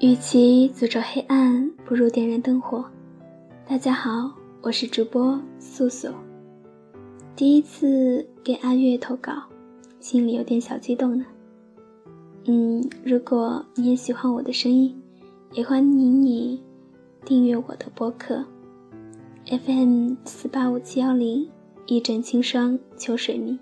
与其诅咒黑暗，不如点燃灯火。大家好，我是主播素素。第一次给阿月投稿，心里有点小激动呢。嗯，如果你也喜欢我的声音，也欢迎你订阅我的播客 FM 四八五七幺零，一枕清霜秋水明。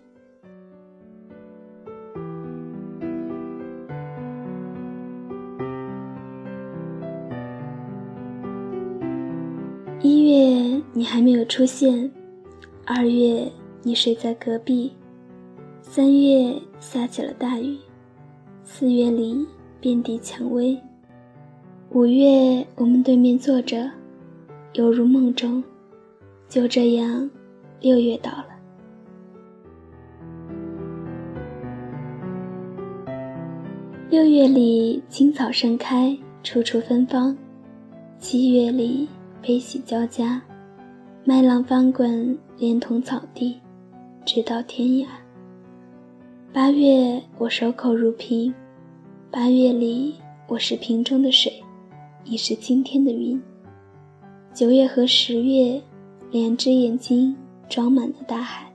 还没有出现，二月你睡在隔壁，三月下起了大雨，四月里遍地蔷薇，五月我们对面坐着，犹如梦中。就这样，六月到了。六月里青草盛开，处处芬芳；七月里。悲喜交加，麦浪翻滚，连同草地，直到天涯。八月，我守口如瓶。八月里，我是瓶中的水，亦是今天的云。九月和十月，两只眼睛装满了大海。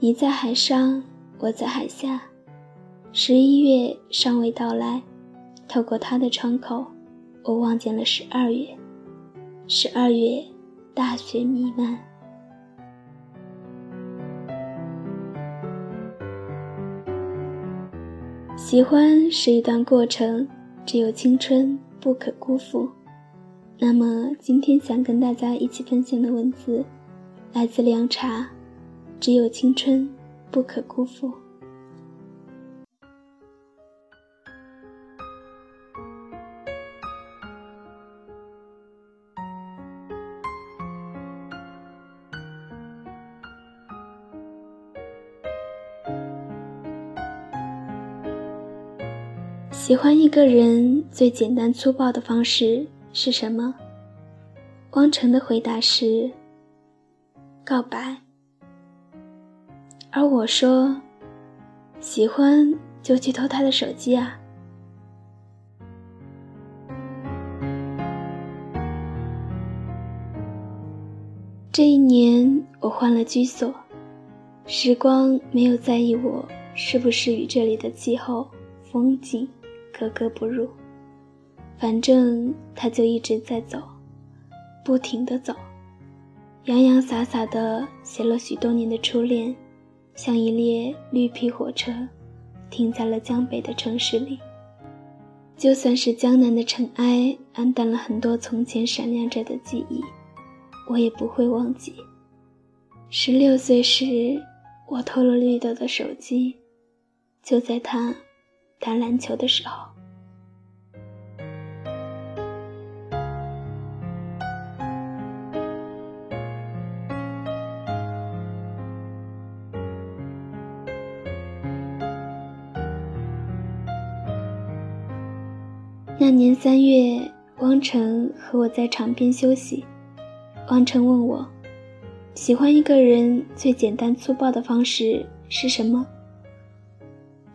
你在海上，我在海下。十一月尚未到来，透过它的窗口，我望见了十二月。十二月，大雪弥漫。喜欢是一段过程，只有青春不可辜负。那么，今天想跟大家一起分享的文字，来自凉茶，只有青春不可辜负。喜欢一个人最简单粗暴的方式是什么？汪晨的回答是：告白。而我说，喜欢就去偷他的手机啊。这一年我换了居所，时光没有在意我是不是与这里的气候、风景。格格不入，反正他就一直在走，不停的走，洋洋洒洒的写了许多年的初恋，像一列绿皮火车，停在了江北的城市里。就算是江南的尘埃，暗淡了很多从前闪亮着的记忆，我也不会忘记。十六岁时，我偷了绿豆的手机，就在他。打篮球的时候，那年三月，汪晨和我在场边休息。汪晨问我，喜欢一个人最简单粗暴的方式是什么？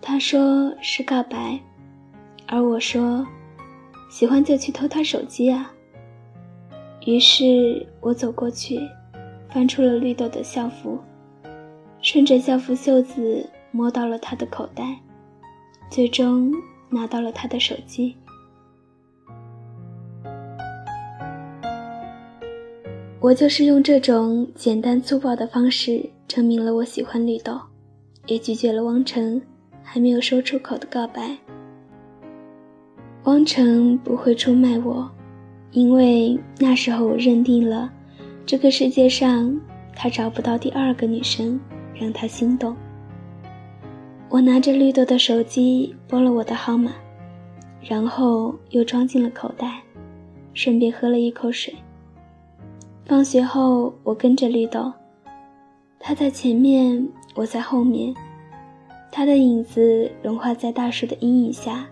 他说是告白，而我说，喜欢就去偷他手机啊。于是我走过去，翻出了绿豆的校服，顺着校服袖子摸到了他的口袋，最终拿到了他的手机。我就是用这种简单粗暴的方式，证明了我喜欢绿豆，也拒绝了汪晨。还没有说出口的告白，汪成不会出卖我，因为那时候我认定了，这个世界上他找不到第二个女生让他心动。我拿着绿豆的手机拨了我的号码，然后又装进了口袋，顺便喝了一口水。放学后，我跟着绿豆，他在前面，我在后面。他的影子融化在大树的阴影下，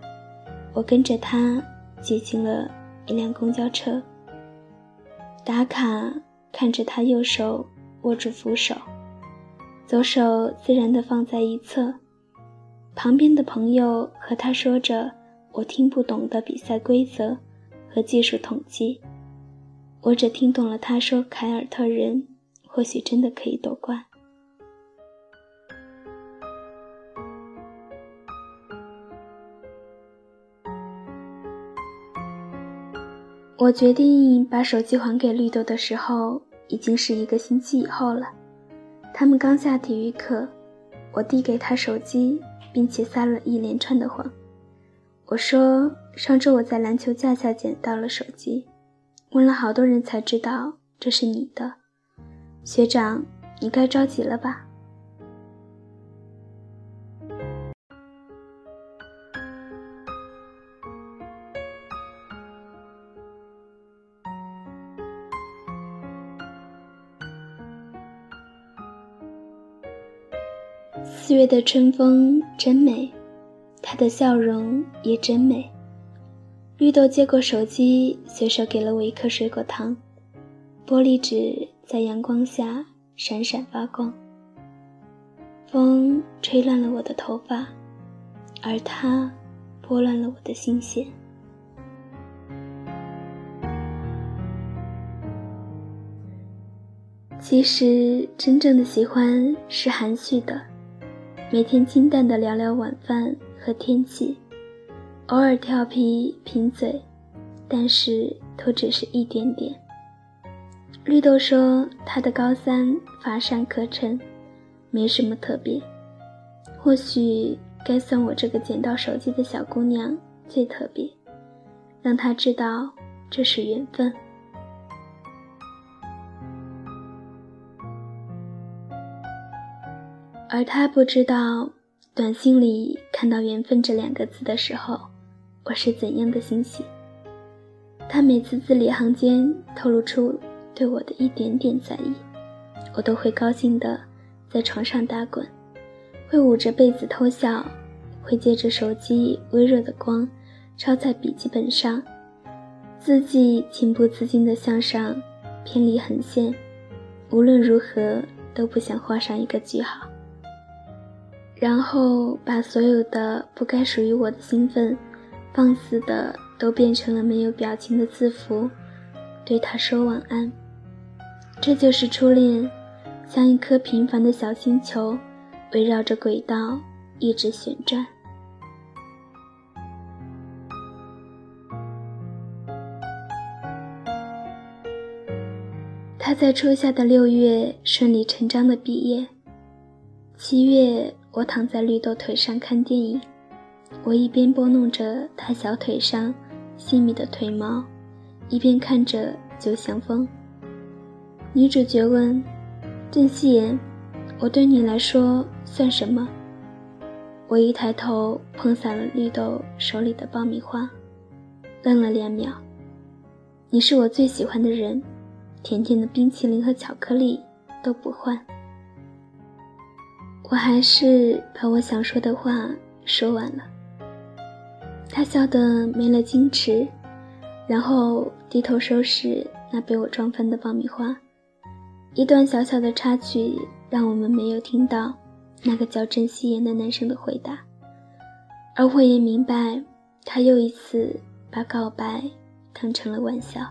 我跟着他挤进了一辆公交车。打卡，看着他右手握住扶手，左手自然地放在一侧。旁边的朋友和他说着：“我听不懂的比赛规则和技术统计，我只听懂了他说凯尔特人或许真的可以夺冠。我决定把手机还给绿豆的时候，已经是一个星期以后了。他们刚下体育课，我递给他手机，并且撒了一连串的谎。我说上周我在篮球架下捡到了手机，问了好多人才知道这是你的。学长，你该着急了吧？四月的春风真美，他的笑容也真美。绿豆接过手机，随手给了我一颗水果糖，玻璃纸在阳光下闪闪发光。风吹乱了我的头发，而它拨乱了我的心弦。其实，真正的喜欢是含蓄的。每天清淡的聊聊晚饭和天气，偶尔调皮贫嘴，但是都只是一点点。绿豆说他的高三乏善可陈，没什么特别。或许该算我这个捡到手机的小姑娘最特别，让他知道这是缘分。而他不知道，短信里看到“缘分”这两个字的时候，我是怎样的欣喜。他每次字里行间透露出对我的一点点在意，我都会高兴的在床上打滚，会捂着被子偷笑，会借着手机微弱的光抄在笔记本上，字迹情不自禁地向上偏离横线，无论如何都不想画上一个句号。然后把所有的不该属于我的兴奋，放肆的都变成了没有表情的字符，对他说晚安。这就是初恋，像一颗平凡的小星球，围绕着轨道一直旋转。他在初夏的六月顺理成章的毕业，七月。我躺在绿豆腿上看电影，我一边拨弄着他小腿上细密的腿毛，一边看着《九祥风》。女主角问：“郑希言，我对你来说算什么？”我一抬头碰洒了绿豆手里的爆米花，愣了两秒。你是我最喜欢的人，甜甜的冰淇淋和巧克力都不换。我还是把我想说的话说完了。他笑得没了矜持，然后低头收拾那被我撞翻的爆米花。一段小小的插曲让我们没有听到那个叫郑希言的男生的回答，而我也明白，他又一次把告白当成了玩笑。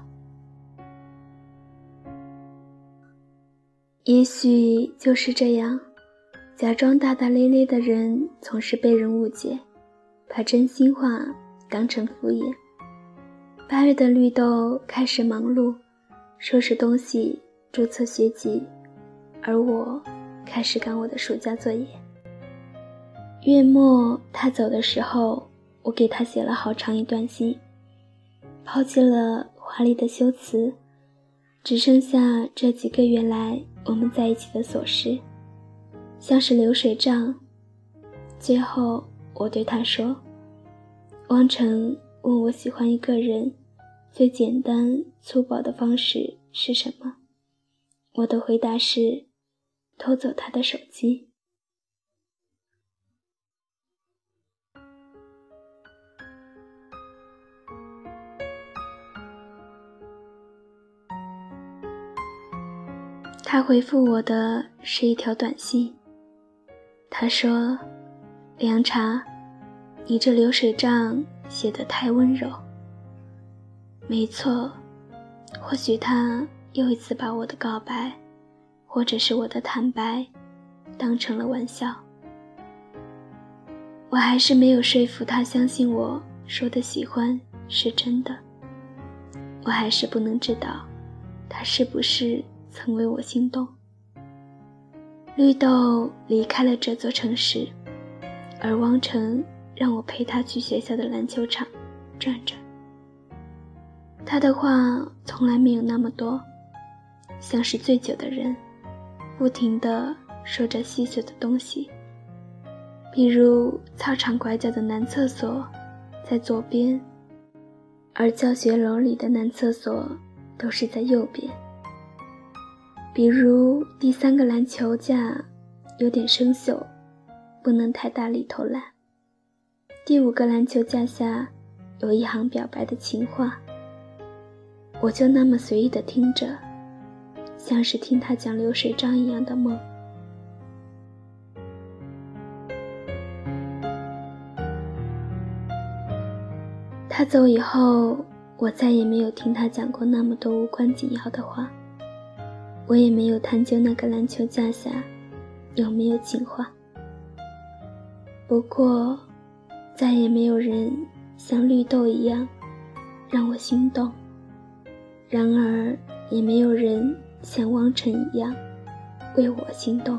也许就是这样。假装大大咧咧的人总是被人误解，把真心话当成敷衍。八月的绿豆开始忙碌，收拾东西、注册学籍，而我开始赶我的暑假作业。月末他走的时候，我给他写了好长一段信，抛弃了华丽的修辞，只剩下这几个月来我们在一起的琐事。像是流水账。最后，我对他说：“汪晨问我喜欢一个人最简单粗暴的方式是什么？”我的回答是：偷走他的手机。他回复我的是一条短信。他说：“凉茶，你这流水账写得太温柔。没错，或许他又一次把我的告白，或者是我的坦白，当成了玩笑。我还是没有说服他相信我说的喜欢是真的。我还是不能知道，他是不是曾为我心动。绿豆离开了这座城市，而汪晨让我陪他去学校的篮球场转转。他的话从来没有那么多，像是醉酒的人，不停地说着细碎的东西。比如操场拐角的男厕所在左边，而教学楼里的男厕所都是在右边。比如第三个篮球架有点生锈，不能太大力投篮。第五个篮球架下有一行表白的情话，我就那么随意的听着，像是听他讲流水账一样的梦。他走以后，我再也没有听他讲过那么多无关紧要的话。我也没有探究那个篮球架下有没有情话。不过，再也没有人像绿豆一样让我心动。然而，也没有人像汪晨一样为我心动。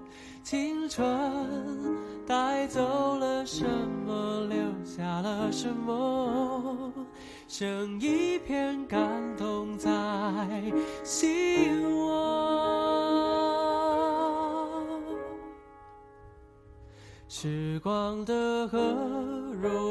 青春。带走了什么，留下了什么？剩一片感动在心窝。时光的河入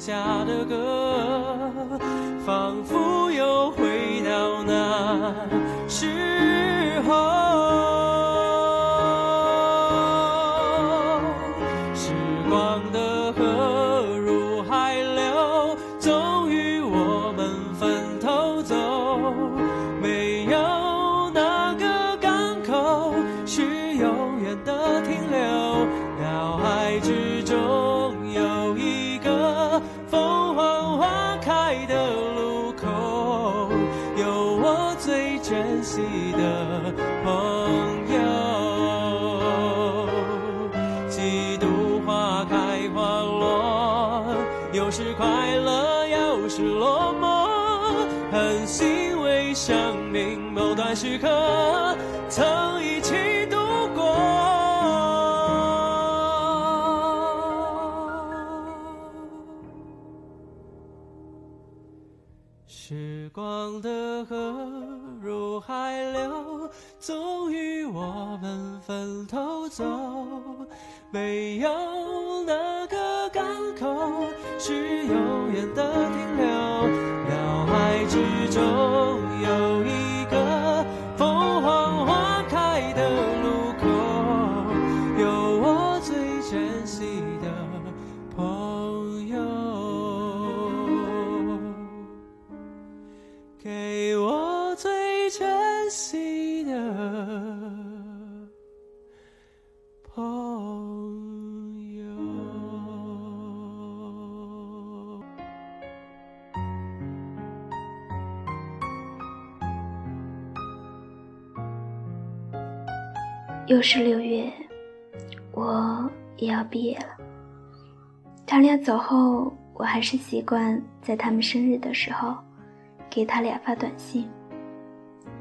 下的歌，仿佛又回到那时候。时光的时刻曾一起度过。时光的河入海流，终于我们分头走。没有哪个港口是永远的停留。脑海之中又是六月，我也要毕业了。他俩走后，我还是习惯在他们生日的时候给他俩发短信。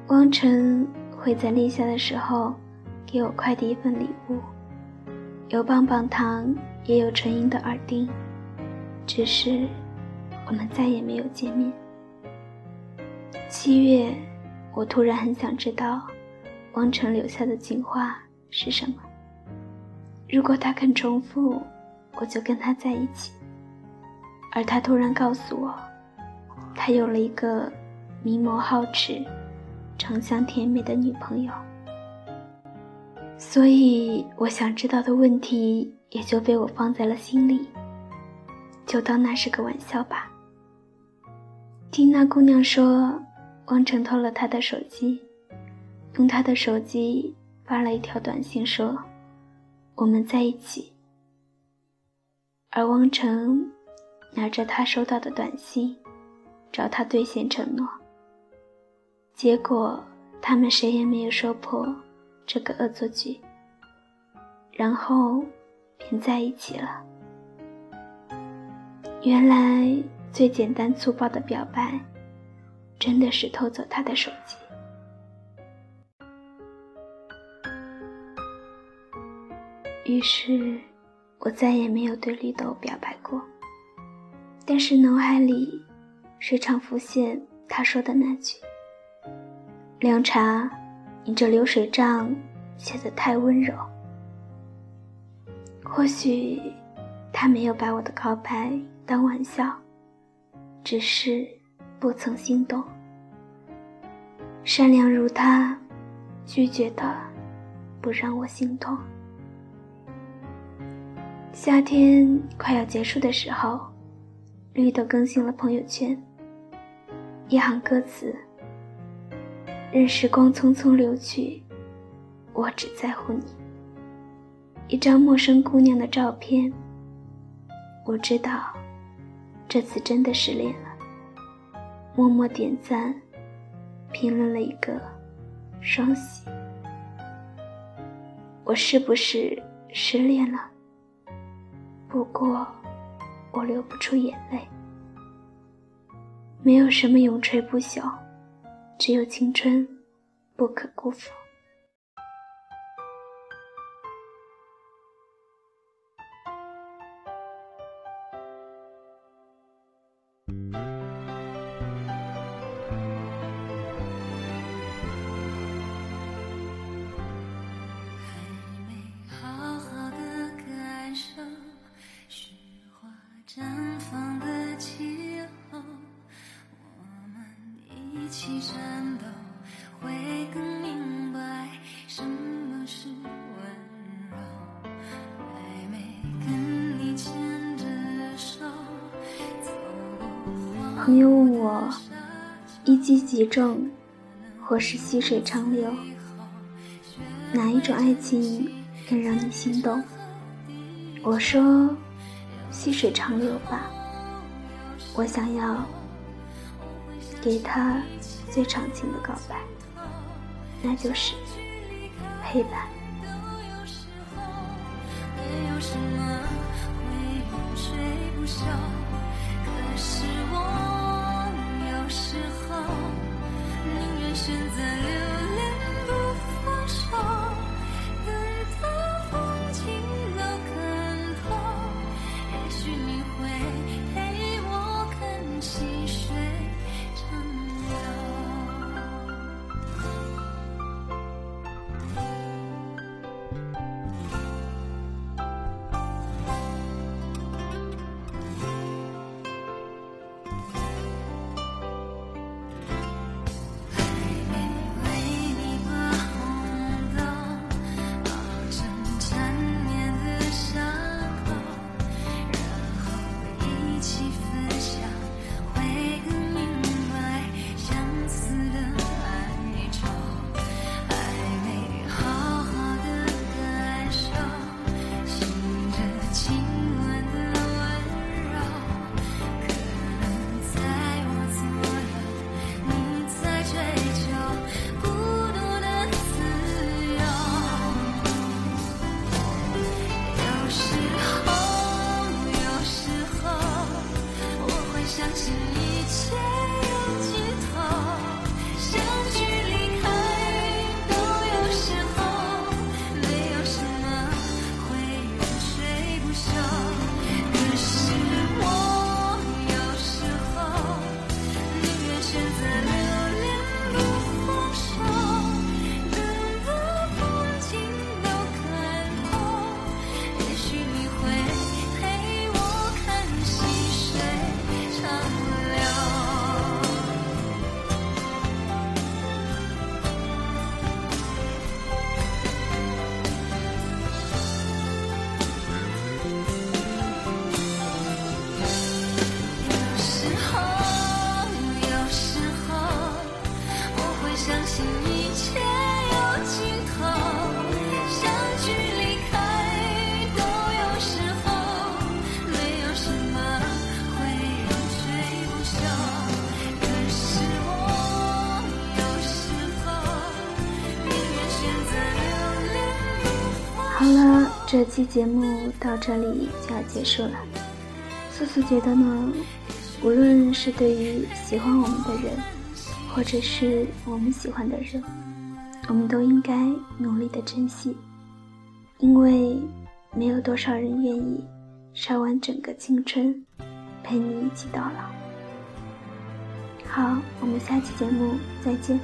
汪晨会在立夏的时候给我快递一份礼物，有棒棒糖，也有纯银的耳钉，只是我们再也没有见面。七月，我突然很想知道。汪晨留下的情话是什么？如果他肯重复，我就跟他在一起。而他突然告诉我，他有了一个明眸皓齿、长相甜美的女朋友。所以我想知道的问题也就被我放在了心里，就当那是个玩笑吧。听那姑娘说，汪成偷了她的手机。用他的手机发了一条短信，说：“我们在一起。”而汪成拿着他收到的短信，找他兑现承诺。结果他们谁也没有说破这个恶作剧，然后便在一起了。原来最简单粗暴的表白，真的是偷走他的手机。于是，我再也没有对绿豆表白过。但是脑海里时常浮现他说的那句：“凉茶，你这流水账写得太温柔。”或许他没有把我的告白当玩笑，只是不曾心动。善良如他，拒绝的不让我心痛。夏天快要结束的时候，绿豆更新了朋友圈。一行歌词：“任时光匆匆流去，我只在乎你。”一张陌生姑娘的照片。我知道，这次真的失恋了。默默点赞，评论了一个双喜。我是不是失恋了？不过，我流不出眼泪。没有什么永垂不朽，只有青春不可辜负。朋友问我，一击即中，或是细水长流，哪一种爱情更让你心动？我说，细水长流吧。我想要给他最长情的告白，那就是陪伴。选择。好了，这期节目到这里就要结束了。素素觉得呢，无论是对于喜欢我们的人，或者是我们喜欢的人，我们都应该努力的珍惜，因为没有多少人愿意烧完整个青春，陪你一起到老。好，我们下期节目再见。